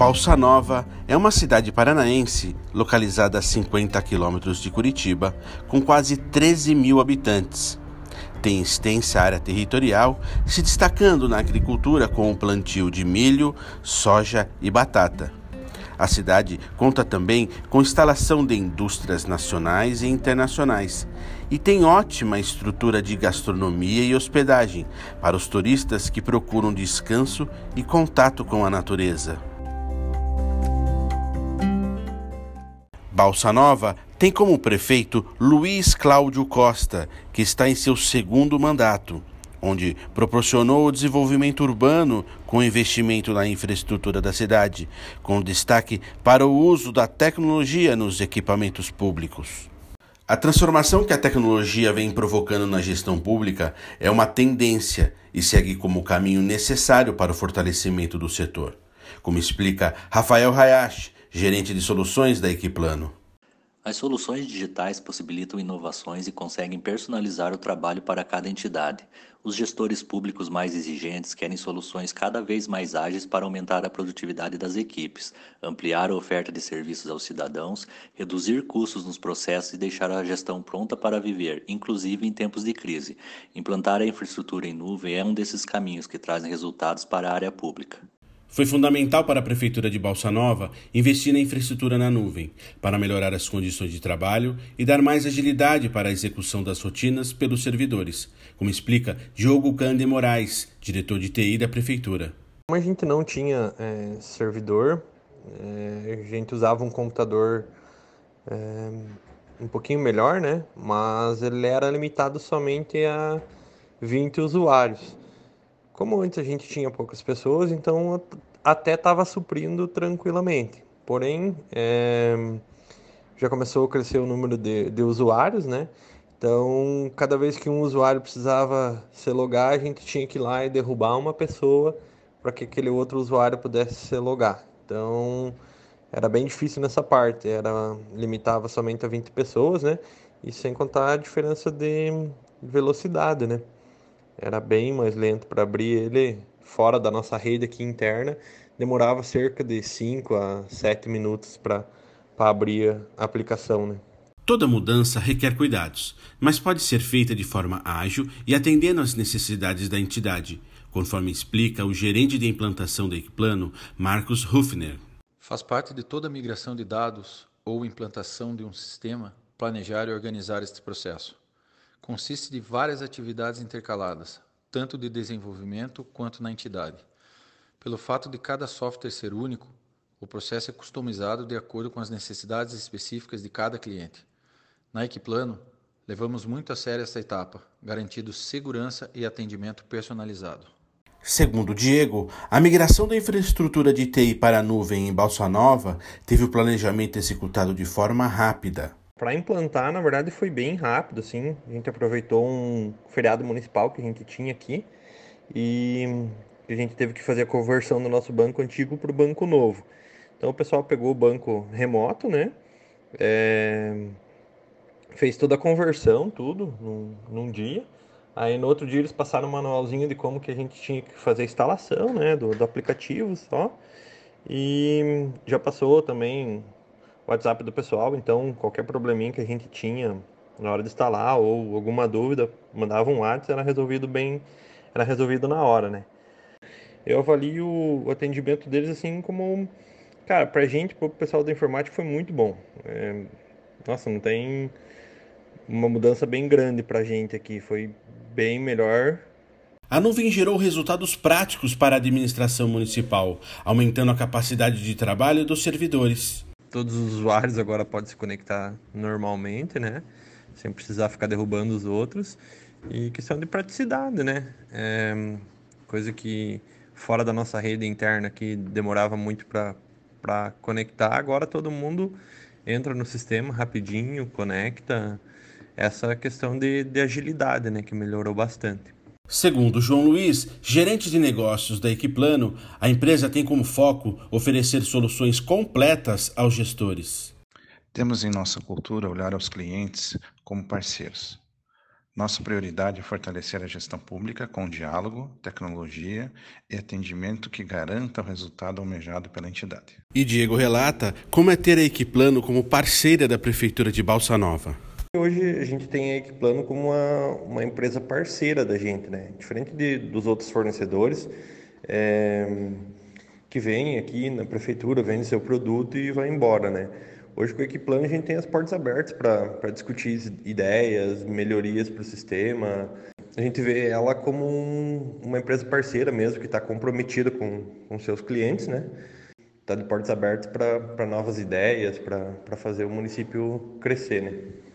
Balsa Nova é uma cidade paranaense localizada a 50 quilômetros de Curitiba, com quase 13 mil habitantes. Tem extensa área territorial, se destacando na agricultura com o plantio de milho, soja e batata. A cidade conta também com instalação de indústrias nacionais e internacionais e tem ótima estrutura de gastronomia e hospedagem para os turistas que procuram descanso e contato com a natureza. Balsa Nova tem como prefeito Luiz Cláudio Costa, que está em seu segundo mandato, onde proporcionou o desenvolvimento urbano com investimento na infraestrutura da cidade, com destaque para o uso da tecnologia nos equipamentos públicos. A transformação que a tecnologia vem provocando na gestão pública é uma tendência e segue como caminho necessário para o fortalecimento do setor, como explica Rafael Hayashi, gerente de soluções da Equiplano. As soluções digitais possibilitam inovações e conseguem personalizar o trabalho para cada entidade. Os gestores públicos mais exigentes querem soluções cada vez mais ágeis para aumentar a produtividade das equipes, ampliar a oferta de serviços aos cidadãos, reduzir custos nos processos e deixar a gestão pronta para viver, inclusive em tempos de crise. Implantar a infraestrutura em nuvem é um desses caminhos que trazem resultados para a área pública. Foi fundamental para a Prefeitura de Balsa Nova investir na infraestrutura na nuvem, para melhorar as condições de trabalho e dar mais agilidade para a execução das rotinas pelos servidores, como explica Diogo Cande Moraes, diretor de TI da Prefeitura. Como a gente não tinha é, servidor, é, a gente usava um computador é, um pouquinho melhor, né? mas ele era limitado somente a 20 usuários. Como antes a gente tinha poucas pessoas, então até estava suprindo tranquilamente. Porém, é, já começou a crescer o número de, de usuários, né? Então, cada vez que um usuário precisava se logar, a gente tinha que ir lá e derrubar uma pessoa para que aquele outro usuário pudesse se logar. Então, era bem difícil nessa parte, era limitava somente a 20 pessoas, né? E sem contar a diferença de velocidade, né? Era bem mais lento para abrir ele fora da nossa rede aqui interna. Demorava cerca de 5 a 7 minutos para abrir a aplicação. Né? Toda mudança requer cuidados, mas pode ser feita de forma ágil e atendendo às necessidades da entidade, conforme explica o gerente de implantação da Equiplano, Marcos Hufner. Faz parte de toda migração de dados ou implantação de um sistema planejar e organizar este processo consiste de várias atividades intercaladas, tanto de desenvolvimento quanto na entidade. Pelo fato de cada software ser único, o processo é customizado de acordo com as necessidades específicas de cada cliente. Na Equiplano, levamos muito a sério essa etapa, garantindo segurança e atendimento personalizado. Segundo Diego, a migração da infraestrutura de TI para a nuvem em Balsa Nova teve o planejamento executado de forma rápida. Para implantar, na verdade, foi bem rápido, assim. A gente aproveitou um feriado municipal que a gente tinha aqui e a gente teve que fazer a conversão do nosso banco antigo para o banco novo. Então o pessoal pegou o banco remoto, né? É... Fez toda a conversão, tudo, num, num, dia. Aí no outro dia eles passaram um manualzinho de como que a gente tinha que fazer a instalação, né? Do, do aplicativo só. E já passou também WhatsApp do pessoal, então qualquer probleminha que a gente tinha na hora de instalar ou alguma dúvida, mandava um WhatsApp, era resolvido bem, era resolvido na hora, né? Eu avalio o atendimento deles assim como, cara, pra gente, pro pessoal da informática foi muito bom. É, nossa, não tem uma mudança bem grande pra gente aqui, foi bem melhor a nuvem gerou resultados práticos para a administração municipal, aumentando a capacidade de trabalho dos servidores todos os usuários agora podem se conectar normalmente, né? Sem precisar ficar derrubando os outros. E questão de praticidade, né? É coisa que fora da nossa rede interna que demorava muito para conectar, agora todo mundo entra no sistema rapidinho, conecta. Essa questão de, de agilidade, né? Que melhorou bastante. Segundo João Luiz, gerente de negócios da Equiplano, a empresa tem como foco oferecer soluções completas aos gestores. Temos em nossa cultura olhar aos clientes como parceiros. Nossa prioridade é fortalecer a gestão pública com diálogo, tecnologia e atendimento que garanta o resultado almejado pela entidade. E Diego relata como é ter a Equiplano como parceira da Prefeitura de Balsa Nova. Hoje a gente tem a Equiplano como uma, uma empresa parceira da gente, né? Diferente de, dos outros fornecedores, é, que vem aqui na prefeitura, vende seu produto e vai embora, né? Hoje com o Equiplano a gente tem as portas abertas para discutir ideias, melhorias para o sistema. A gente vê ela como um, uma empresa parceira mesmo, que está comprometida com, com seus clientes, né? Está de portas abertas para novas ideias, para fazer o município crescer, né?